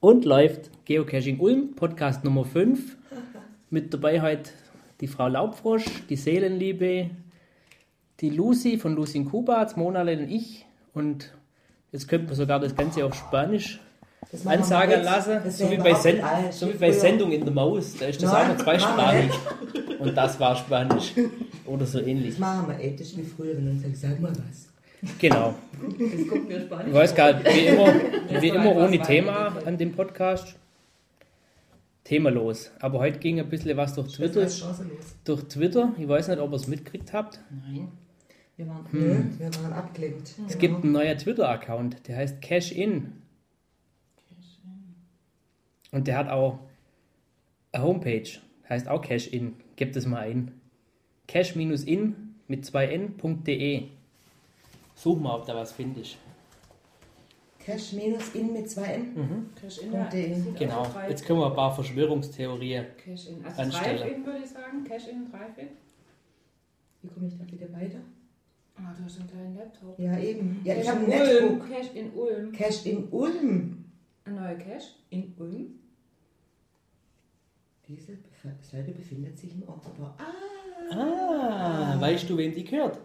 Und läuft Geocaching Ulm, Podcast Nummer 5. Mit dabei heute die Frau Laubfrosch, die Seelenliebe, die Lucy von Lucy in Kuba, Monale und ich. Und jetzt könnte man sogar das Ganze auf Spanisch ansagen lassen. So wie, bei, Sen so wie bei. Sendung in der Maus. Da ist das Nein, auch noch zweisprachig. Und das war Spanisch. Oder so ähnlich. Das machen wir ethisch wie früher, wenn man sagt, sag mal was. Genau. Ich weiß gar nicht, wie immer, wie immer ohne Thema an dem Podcast. Themalos. Aber heute ging ein bisschen was durch Twitter. Durch Twitter. Ich weiß nicht, ob ihr es mitgekriegt habt. Nein. Wir waren. Nö, wir waren abgelenkt. Es gibt einen neuen Twitter-Account, der heißt Cash In. Und der hat auch eine Homepage, heißt auch Cash In. Gebt es mal ein. Cash-in mit 2n.de. Such mal, ob da was findest. Cash minus in mit zwei N. Cash in Und den- sind Genau. also Jetzt können wir ein paar Verschwörungstheorien. Cash in. Also anstelle. Drive-In würde ich sagen. Cash in, Drive-In. Wie komme ich da wieder weiter? Ah, du hast einen kleinen Laptop. Ja, eben. Ja, ich Cash habe ein in Ulm. Netbook. Cash in Ulm. Cash in Ulm. Ein neuer Cash in Ulm. Diese Seite befindet sich im Aufbau. Ah, Ah, weißt du, wem die gehört?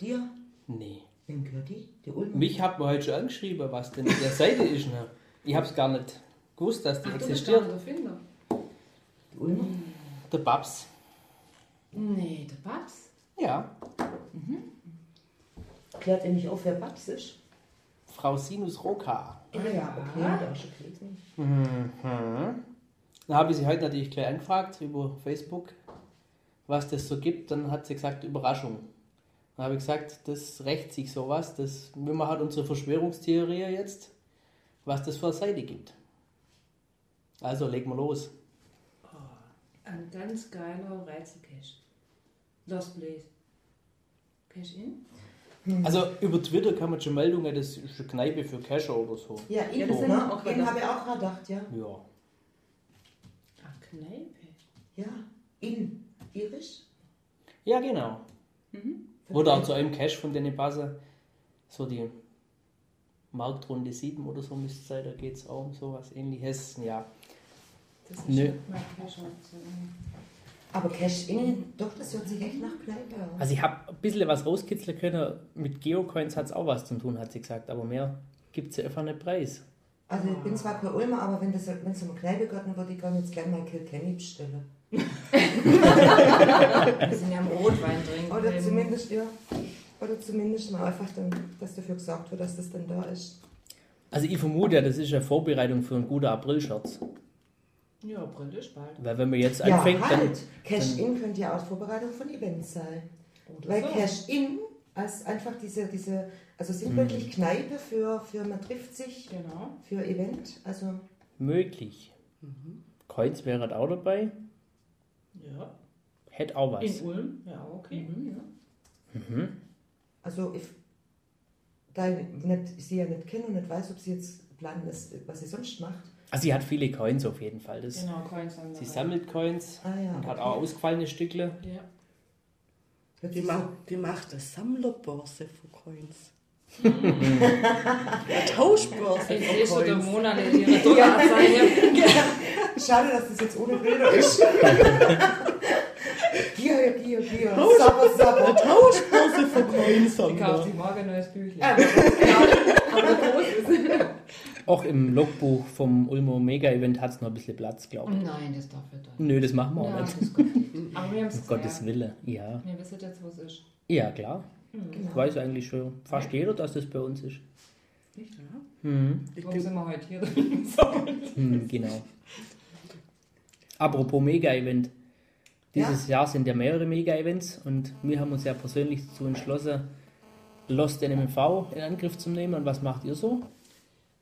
dir. Nee. Gehört die? Die Ulmer. Mich hat man heute schon angeschrieben, was denn auf der Seite ist. Ne? Ich habe es gar nicht gewusst, dass die Ach, du bist existiert. gar nicht der Finder. Die Ulmer. Der Babs. Nee, der Babs. Ja. Klärt ihr nicht auf, wer Babs ist? Frau Sinus Roka. Ah ja, okay. Hat er auch schon. Mhm. Dann habe ich sie heute natürlich gleich angefragt über Facebook, was das so gibt. Dann hat sie gesagt, Überraschung. Dann habe ich gesagt, das rächt sich sowas. Das, wir halt unsere Verschwörungstheorie jetzt, was das für eine Seite gibt. Also legen wir los. Ein ganz geiler Rätselcache. Lost Place. Cash in? Also über Twitter kann man schon Meldungen, das ist eine Kneipe für Cacher oder so. Ja, Ja, ne? auch Den gedacht. habe ich auch gedacht, ja. Ja. Ah, Kneipe. Ja, in. Irisch? Ja, genau. Oder auch zu einem Cache von denen passen. So die Marktrunde 7 oder so müsste es sein, da geht es auch um sowas ähnliches. Ja. Das ist Nö. Aber Cash in, doch, das hört sich echt nach Kneipe an. Also ich habe ein bisschen was rauskitzeln können. Mit Geocoins hat es auch was zu tun, hat sie gesagt. Aber mehr gibt es ja einfach nicht preis. Also ich bin zwar kein Ulmer, aber wenn es um Kneipe geht, dann würde ich gerne jetzt gerne mal Kilkenny bestellen. Wir sind ja am Rotwein trinken. Oder Eben. zumindest, ja. Oder zumindest mal einfach dann, dass dafür gesagt wird, dass das dann da ist. Also ich vermute ja, das ist eine Vorbereitung für einen guten April-Scherz. Ja, April ist bald. Weil wenn man jetzt Ja, anfängt, dann... halt. Cash-In könnte ja auch Vorbereitung von Events sein. Oder Weil so. Cash-In als einfach diese, diese also Mhm. sinnbildlich Kneipe für, für man trifft sich Genau. für Event. Also Möglich. Coins wäre halt auch dabei. Ja. Hätte auch was. In Ulm. Ja, okay. Ja. Also ich, da ich, nicht, ich sie ja nicht kenne und nicht weiß, ob sie jetzt planen, das, was sie sonst macht. Also sie hat viele Coins auf jeden Fall. Das, Genau, Coins haben. Sie sammelt Coins Ah ja. und hat okay. auch ausgefallene Stückle. Ja. Die, sich ma so- die macht eine Sammlerbörse für Coins. Tauschbörse Ich sehe für schon der Coins. Mona ihre Dollarzeichen. Schade, dass das jetzt ohne Bilder ist. Gier, Gier, Gier. Sabber. Tauschbörse für Coins Ich kaufe wir. die morgen ein neues Büchlein. Auch im Logbuch vom Ulmer Mega-Event hat es noch ein bisschen Platz, glaube ich. Nein, das darf er dann. Nö, das machen wir auch Ja, nicht. Aber wir haben es Um Gottes Willen. Ja. Wir wissen jetzt, wo es ist. Ja, klar. Genau. Weiß eigentlich schon fast jeder, dass das bei uns ist. Nicht, ja? Hm, Ich Warum glaub, sind wir heute hier? hm, genau. Apropos Mega-Event. Dieses Jahr sind ja mehrere Mega-Events und wir haben uns ja persönlich dazu entschlossen, Lost NMV in Angriff zu nehmen. Und was macht ihr so?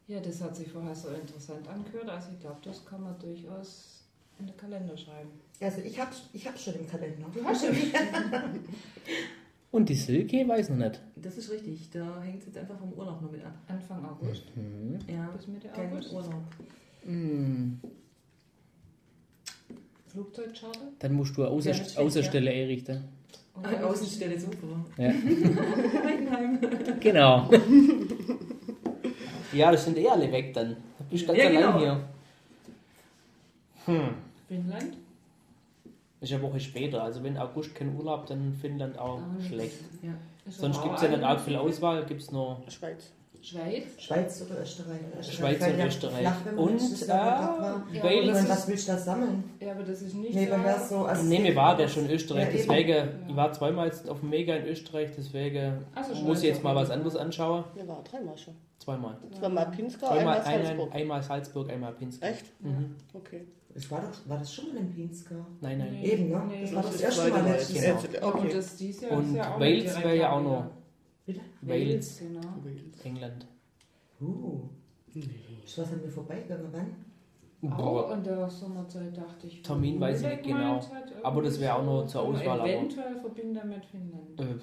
Ja, das hat sich vorher so interessant angehört. Also ich glaube, das kann man durchaus in den Kalender schreiben. Also ich hab's, ich hab's schon im Kalender. Du hast schon. Und die Silke weiß noch nicht. Das ist richtig. Da hängt es jetzt einfach vom Urlaub noch mit ab. Anfang August Mhm. Ja, bis Mitte kein August. Urlaub. Hm, Flugzeugcharter. dann musst du eine Außer Ja, Außerstelle einrichten. Und Ah, Außenstelle super. Ja. Genau. ja, das sind eh alle weg dann. Du bist ganz Ja, allein genau. hier. Hm, Finnland? Ist eine Woche später. Also wenn August kein Urlaub, dann Finnland auch Ah, schlecht. Ja. Sonst gibt es ja auch nicht arg viel Auswahl, gibt es nur Schweiz. Schweiz? Schweiz oder Österreich? Österreich Schweiz und ja Österreich. flach, Und äh, war. Ja, Wales. Das was willst du da sammeln? Ja, aber das ist nicht Nee, das so als Nee, mir war der schon in Österreich, Ja, deswegen, ich war zweimal jetzt auf dem Mega in Österreich, deswegen Also muss ich jetzt mal was anderes anschauen. Wir waren dreimal schon. Zweimal. Zweimal Pinsker, einmal Salzburg. einmal, einmal Salzburg, einmal Pinsk. Echt? Mhm. Okay. Das war, doch, war das schon mal in Pinsker? Nein, nein. Nee. Eben, ne? Nee. Das war Das das erste Mal Mal. letztes Genau. Jahr. Jetzt- Und Okay. das dieses Jahr Und ja Wales wäre ja auch noch Bitte? Wales, Genau. England. Uh. Was haben wir vorbeigegangen? Wann? Auch in der Sommerzeit dachte ich. Termin weiß ich nicht genau. Aber das wäre auch noch zur Auswahl, aber- Eventuell verbinden mit Finnland. Äh,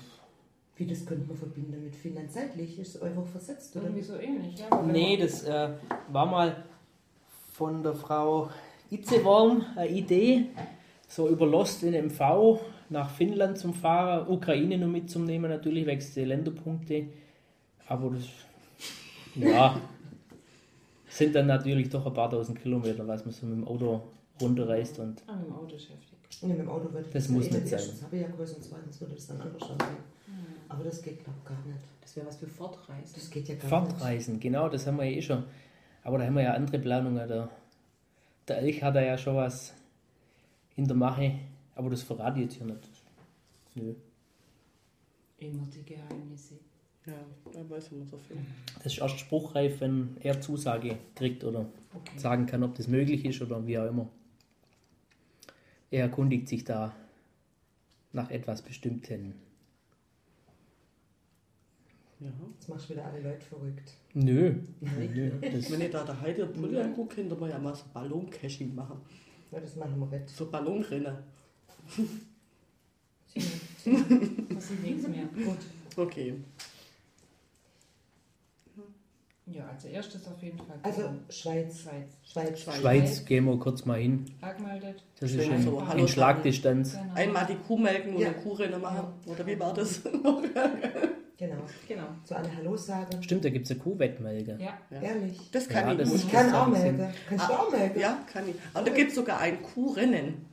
Wie, das könnte man verbinden mit Finnland zeitlich? Ist Euro versetzt, oder? Irgendwie so ähnlich, ja. nee, das äh, war mal von der Frau Itzeworm eine Idee, so über Lost in MV nach Finnland zum Fahren, Ukraine nur mitzunehmen, natürlich wächst die Länderpunkte. Aber das, ja, sind dann natürlich doch ein paar tausend Kilometer, was man so mit dem Auto runterreist und Ah, mit dem Auto beschäftigt. Nee, mit dem Auto würde Das ja muss nicht sein. Erstens habe ich ja größer und zweitens würde das dann anders sein. Aber das geht, glaube ich, gar nicht. Das wäre was für Fortreisen. Das geht ja gar Fortreisen, genau, das haben wir ja eh schon. Aber da haben wir ja andere Planungen. Der, der Elch hat da ja schon was in der Mache, aber das verrate ich jetzt hier nicht. Nö. Immer die Geheimnisse. Ja, da weiß man so viel. Das ist erst spruchreif, wenn er Zusage kriegt oder Okay. sagen kann, ob das möglich ist oder wie auch immer. Er erkundigt sich da nach etwas Bestimmten. Ja. Jetzt machst du wieder alle Leute verrückt. Nö, nö. Das, Wenn ich da der Heide und Pulli angucke, könnte man ja mal so Balloncaching machen. Ja, das machen wir nicht. So Ballonrennen. Das ist nichts mehr. Gut. Okay. Ja, also erstes auf jeden Fall. Also Schweiz. Schweiz. Schweiz. Schweiz. Schweiz, gehen wir kurz mal hin. Angemeldet. Das ist Schön in, so, hallo in Schlagdistanz. Genau. Einmal die Kuh melken und Ja. eine Kuhrennen machen. Oder wie war das? Genau. Genau. So alle Hallo sagen. Stimmt, da gibt es eine Kuhwettmelke. Ja. Ja. Ehrlich. Das kann Ja, ich das Ich kann das auch melden. Kannst du Ah, auch melden? Ja, kann ich. Aber da gibt es sogar ein Kuhrennen.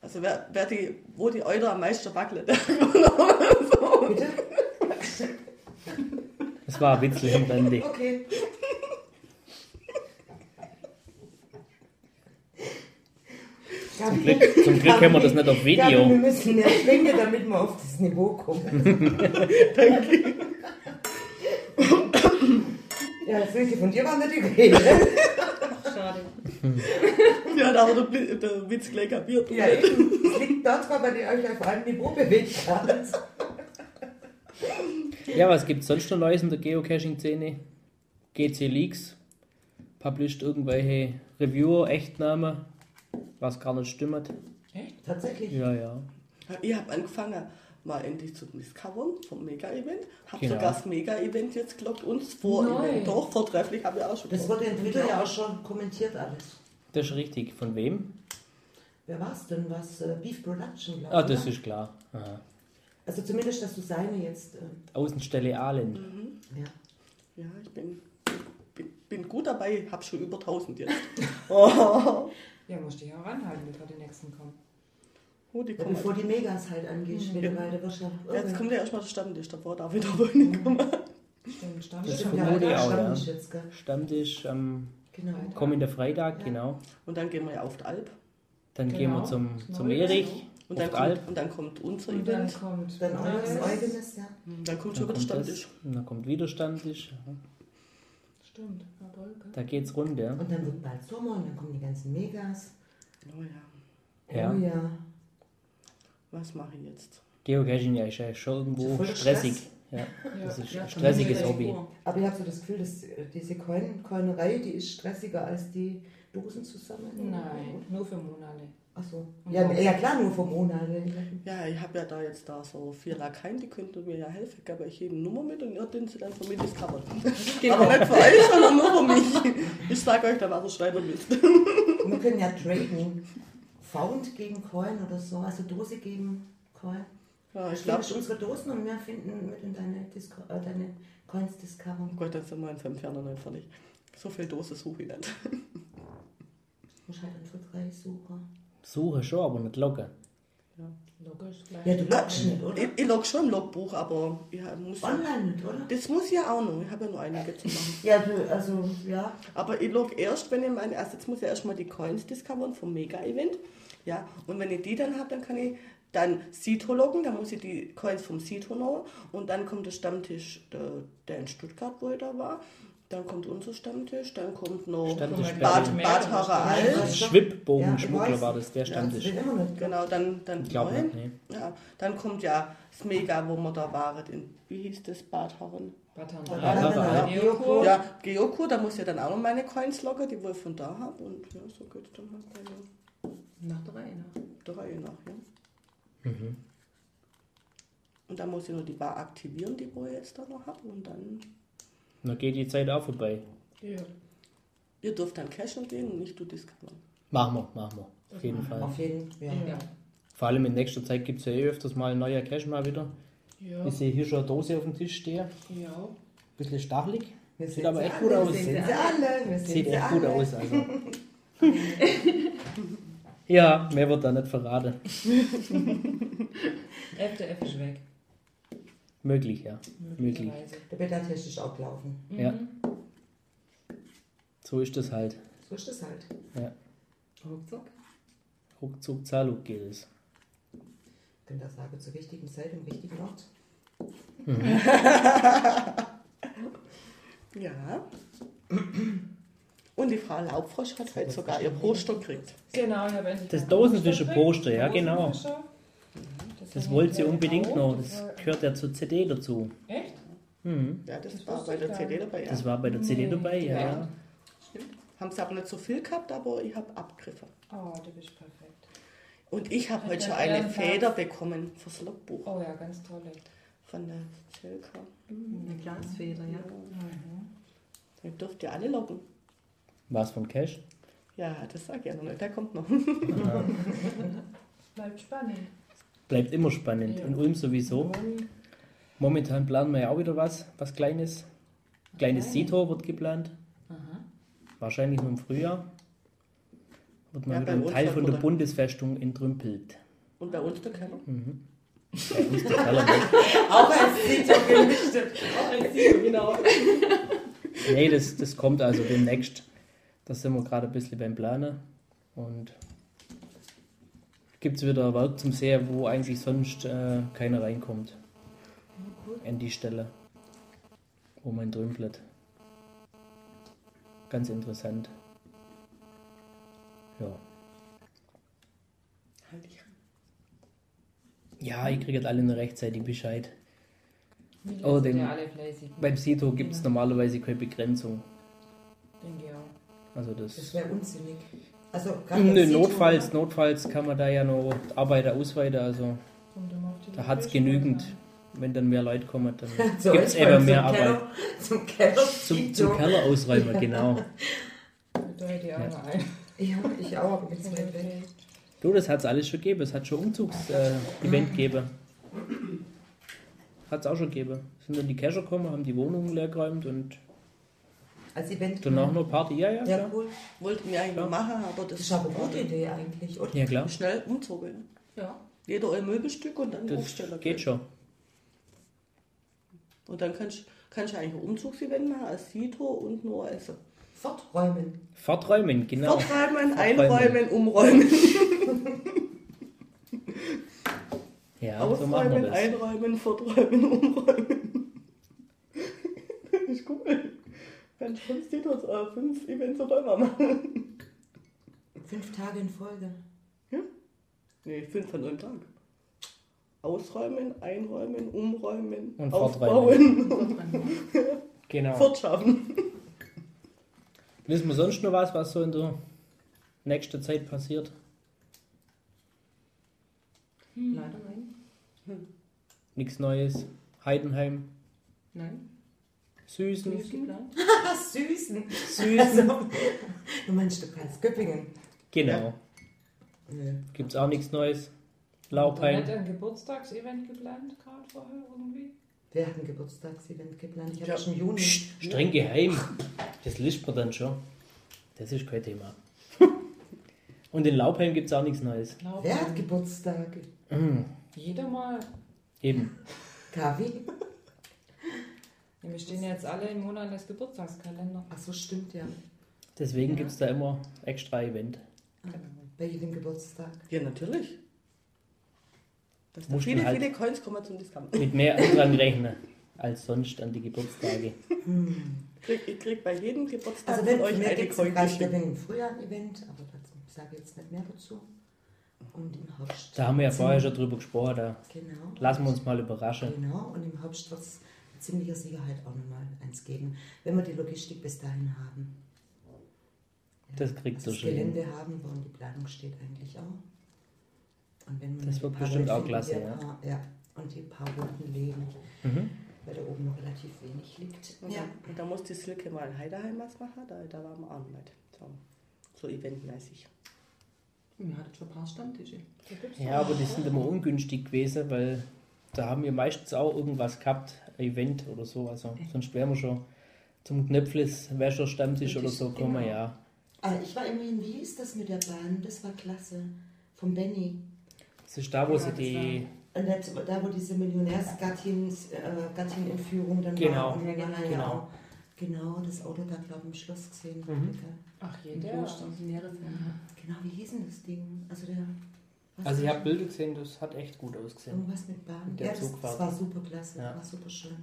Also wer, wer die, wo die Euter am meisten wackelt. Bitte? Das war ein Witzel am Rande. Okay. Zum Glück, zum Glück haben wir das nicht auf Ja, wir Video. müssen mehr schwingen, damit wir auf das Niveau kommen. ja, das Richtige von dir war nicht die Rede. Schade. ja, da hat der, der Witz gleich kapiert. Ja, eben. Es liegt daran, weil ihr euch auf einem Niveau bewegt habt. Ja, was gibt es sonst noch Neues in der Geocaching-Szene? GC Leaks published irgendwelche Reviewer, Echtnamen, was gar nicht stimmt. Echt? Tatsächlich. Ja, ja. Ich habe angefangen, mal endlich zu discovern vom Mega-Event. Habe Genau. sogar das Mega-Event jetzt glaubt uns Neu. vor-Event. Doch, vortrefflich habe ich auch schon Das wurde in Twitter ja auch schon kommentiert alles. Das ist richtig. Von wem? Wer war es denn? Was? Äh, Beef Production, glaube ich. Ah, das oder? ist klar. Aha. Also zumindest, dass du seine jetzt. Äh, Außenstelle Ahlen. ja. Ja, ich bin, bin, bin gut dabei, habe schon über 1000 jetzt. oh, Ja, musst dich auch ranhalten, bevor die nächsten kommen. oh, die Ja, kommen. bevor die Megas halt angehst, Mhm. weil du wirst ja Ja, jetzt kommt ja erstmal der Stammtisch, davor darf ich da wohl nicht kommen. Stimmt, Stamm. Das vermute ja, ich auch, Stammtisch ja. jetzt, gell? Stammtisch am Genau. kommenden Freitag, Ja. genau. Und dann gehen wir ja auf die Alp. Dann Genau. gehen wir zum, zum Erich, Und dann, Alp. kommt, und dann kommt unser Und dann Event. kommt. Dann eures Neues. eigenes, ja. Dann kommt Dann schon wieder kommt, Stammtisch. das, und dann kommt wieder Stammtisch. Stimmt, gell? Da geht's rund, ja. Und dann wird bald Sommer und dann kommen die ganzen Megas. Oh ja, Ja. Oh ja. was mache ich jetzt? Geocaching ja, ist ja schon irgendwo voller stressig. Stress. Ja, das ist ja, ein stressiges Hobby. Aber ich habe so das Gefühl, dass äh, diese Coin Coinerei, die ist stressiger als die Dosen zusammen. Nein, nur für Monate. Achso. Ja, ja, klar, nur vom Monat. Ja, ich habe ja da jetzt da so vier Lakaien, die könnten mir ja helfen. Ich gebe euch jede Nummer mit und ihr den sie dann für mich discovern. Aber nicht für euch, sondern nur für mich. Ich sage euch dann, was ihr schreiben müsst. Wir können ja traden. Found gegen Coin oder so, also Dose gegen Coin. Ja, ich Ich glaube unsere Dosen und wir finden mit in deine, Disco äh, deine Coins discovern. Oh Gott, dann sind wir ins Entferner nicht fertig. So viel Dose suche ich nicht. Muss halt einfach Preis. Suche. Schon, aber nicht loggen. Logisch, gleich. Ja, du lockst nicht, oder? Ich, ich log schon im Logbuch, aber ich muss Online nicht, oder? das muss ja auch noch. Ich habe ja nur einige zu machen. Ja, du, also, ja. Aber ich log erst, wenn ich meine, also jetzt muss ich erstmal die Coins discovern vom Mega-Event. Ja, und wenn ich die dann habe, dann kann ich dann Sito loggen, dann muss ich die Coins vom Sito noch und dann kommt der Stammtisch, der, der in Stuttgart, wo ich da war. Dann kommt unser Stammtisch, dann kommt noch Stammtisch Bad, Berlin. Bad Harald. Ja, Schwibbogenschmuggler Ja, war das, der Ja, Stammtisch. nicht. Genau, dann, dann Ich glaube neu. nicht, nee. Ja, dann kommt ja das Mega, wo wir da waren. In, wie hieß das? Bad Harren? Batan. Ja, Ja, ja. Ja, Geokur, da muss ich ja dann auch noch meine Coins loggen, die wo ich von da habe. Und ja, so geht es dann halt bei Nach der Reihe nach. der Reihe nach. Ja. Mhm. Und dann muss ich nur die Bar aktivieren, die wo ich jetzt da noch habe. Und dann, Dann geht die Zeit auch vorbei. Ja. ihr dürft dann cashen gehen und nicht du discovern. Machen wir, machen wir. Auf jeden Fall. Auf jeden Fall. Ja. Ja. Vor allem in nächster Zeit gibt es ja eh öfters mal ein neuer Cash mal wieder. Ja. Ich sehe hier schon eine Dose auf dem Tisch stehen. ja. Bisschen stachelig. Wir Sieht sehen aber echt gut alle, aus. Wir sehen sie alle. Wir sehen Sieht sie echt gut alle. aus. Also. ja, mehr wird da nicht verraten. FDF ist weg. Möglich, ja. Möglich. Möglicherweise. Der Beta-Test ist auch gelaufen. Ja. So ist das halt. So ist das halt. Ja. Ruckzuck. Ruckzuck, Zaluk geht es. Ich bin da sage zur richtigen Zeit im richtigen Ort. Ja. Und die Frau Laubfrosch hat heute sogar ihr Poster gekriegt. Genau, ich habe endlich. Das Dosenfische-Poster, ja, genau. Dosenfische. Das haben wollte sie unbedingt auch. noch. Das gehört ja zur CD dazu. Echt? Mhm. Ja, das, Das war bei ich der CD dabei. Ja. Das war bei der CD Nee, dabei, ja. ja. ja. Haben sie aber nicht so viel gehabt, aber ich habe abgegriffen. Oh, du bist perfekt. Und ich habe heute schon eine. Feder bekommen fürs Logbuch Oh ja, ganz tolle. von der Zelka. Eine Glasfeder, ja. Ihr dürft ihr alle loggen. Was von Cash? Ja, das sag ich ja noch nicht. Der kommt noch. Bleibt spannend. Bleibt immer spannend. Ja. In Ulm sowieso. Momentan planen wir ja auch wieder was, was Kleines. Kleines Sito wird geplant. Aha. Wahrscheinlich nur im Frühjahr. Wird mal Ja, wieder ein Teil von der Bundesfestung entrümpelt. Und bei uns der Keller. Bei uns der Keller nicht. Auch als Sito gelichtet. genau. Nee, das, das kommt also demnächst. Da sind wir gerade ein bisschen beim Planen. Und gibt es wieder Werk zum Sehen, wo eigentlich sonst äh, keiner reinkommt. An die Stelle, wo man drümpelt. Ganz interessant. Ja. Halt ich. Ja, ihr kriegt alle nur rechtzeitig Bescheid. Oh, den- ja. Beim Sito gibt es normalerweise keine Begrenzung. Denke ich auch. Also Das das. wäre unsinnig. Also, Sito- notfalls, notfalls kann man da ja noch Arbeiter ausweiten. Also da hat es genügend. Wenn dann mehr Leute kommen, dann So, gibt es jetzt eben zum mehr Keller- Arbeit. Zum Keller. Zum, zum Keller ausräumen, genau. Da hätte ich auch noch einen. Ja, ich auch, aber zu weit weg. Du, das hat es alles schon gegeben. Es hat schon Umzugs-Event äh, Event gegeben. Hat es auch schon gegeben. Sind dann die Cacher gekommen, haben die Wohnungen leer geräumt und Als Event. danach noch Party. Ja, ja, Ja, klar. cool. Wollten wir eigentlich Ja. machen, aber das Das ist eine gute Idee eigentlich, oder? Ja, klar. Schnell umzogen. Ja. Jeder ein Möbelstück und dann Das Aufsteller. geht schon. Und dann kannst kannst du eigentlich ein Umzugsevent machen als Sito und nur Essen. Forträumen. Forträumen, genau. Forträumen, einräumen, umräumen. Ja, so machen wir Ausräumen, das. einräumen, forträumen, umräumen. Das ist cool. Kannst fünf Titos, äh, fünf Events auf einmal machen. Fünf Tage in Folge. Nee, fünf an einem Tag. Ausräumen, einräumen, umräumen, Und aufbauen, Genau. fortschaffen. Wissen wir sonst noch was, was so in der nächsten Zeit passiert? Leider nein. Nichts Neues. Heidenheim. Nein. Süßen. Süßen. Süßen. Also, du meinst, du kannst Göppingen. Genau. Nö. Gibt's auch nichts Neues. Hat Laubheim. ein Geburtstagsevent geplant, gerade vorher irgendwie? Wir hatten ein Geburtstagsevent geplant. Ich habe Ja. schon im Juni. Psst, streng geheim. Das liest man dann schon. Das ist kein Thema. Und in Laubheim gibt es auch nichts Neues. Glaubt Wer hat Geburtstag? Mhm. Jeder mal. Eben. Kavi? Ja, wir stehen ja jetzt alle im Monat des Geburtstagskalender. Ach so, stimmt ja. Deswegen Ja. gibt es da immer extra Event. Bei jedem Geburtstag. Ja, natürlich. Dass da viele, halt- viele Coins kommen zum Discount. Mit mehr Andrang rechnen als sonst an die Geburtstage. Krieg, ich krieg bei jedem Geburtstag Also wenn von euch eine Coin im geschickt. im Frühjahr ein Event, aber dazu sage ich jetzt nicht mehr dazu. Und im Herbst. Da haben wir ja vorher schon drüber gesprochen. Da Genau. lassen wir uns mal überraschen. Genau, und im Herbst wird es ziemlicher Sicherheit auch nochmal eins geben, wenn wir die Logistik bis dahin haben. Das kriegt also ihr das schon hin. Gelände haben wir und die Planung steht eigentlich auch. Und wenn wir Das wird bestimmt auch klasse, ja. Paar, ja. Und die paar Runden legen, Mhm. weil da oben noch relativ wenig liegt. Und, da, und da muss die Silke mal in Heideheim was machen, da, da waren wir auch nicht. So, so eventmäßig. Wir hatten schon ein paar Stammtische. Ja, aber die sind immer ungünstig gewesen, weil da haben wir meistens auch irgendwas gehabt, ein Event oder so. Also sonst wären wir schon zum Knöpfles Wäscher Stammtisch oder so kommen, Genau. ja. Ah, ich war immerhin, wie ist das mit der Bahn? Das war klasse. Vom Benny. Das ist da, wo Ja, sie die. Und das, da, wo diese Millionärsgattin äh, Gattin-Entführung dann Genau. war. Ja Genau. auch genau das Auto da, glaube ich, im Schloss gesehen. Mhm. Ach, jeder. Fälle. Genau, wie hieß denn das Ding? Also der. Also ich habe Bilder gesehen, das hat echt gut ausgesehen. Irgendwas mit Bahn. Mit der ja, das, das Zugfahrt. war super klasse, Ja. war super schön.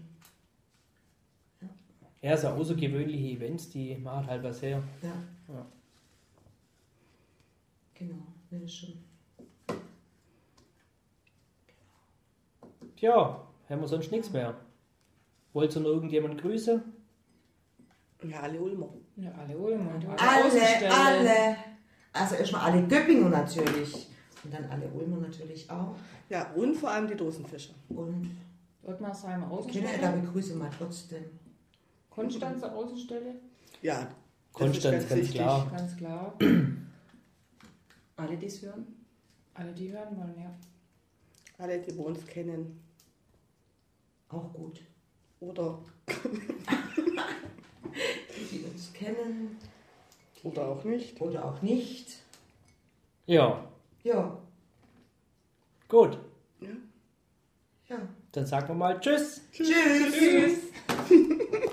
Ja, so außergewöhnliche Events, die machen halt was her. Ja. Ja. Genau, ja, schon. Tja, haben wir sonst nichts mehr. Wollt ihr noch irgendjemand grüßen? Ja, alle Ulmer. Ja, alle Ulmer alle, Alle, alle. Also erstmal alle Göppinger natürlich. Und dann alle Ulmer natürlich auch. Ja, und vor allem die Dosenfischer. Und Ottmarsheimer Kinder, da Außenstelle. begrüße mal trotzdem. Konstanzer Außenstelle. Ja, Konstanz, ganz wichtig. klar. Ganz klar. Alle, die es hören. Alle, die hören wollen, ja. Alle, die wir uns kennen. Auch gut. Oder, Die uns kennen oder auch nicht. oder auch nicht. Ja, Ja, gut. ja. Dann sagen wir mal Tschüss. Tschüss.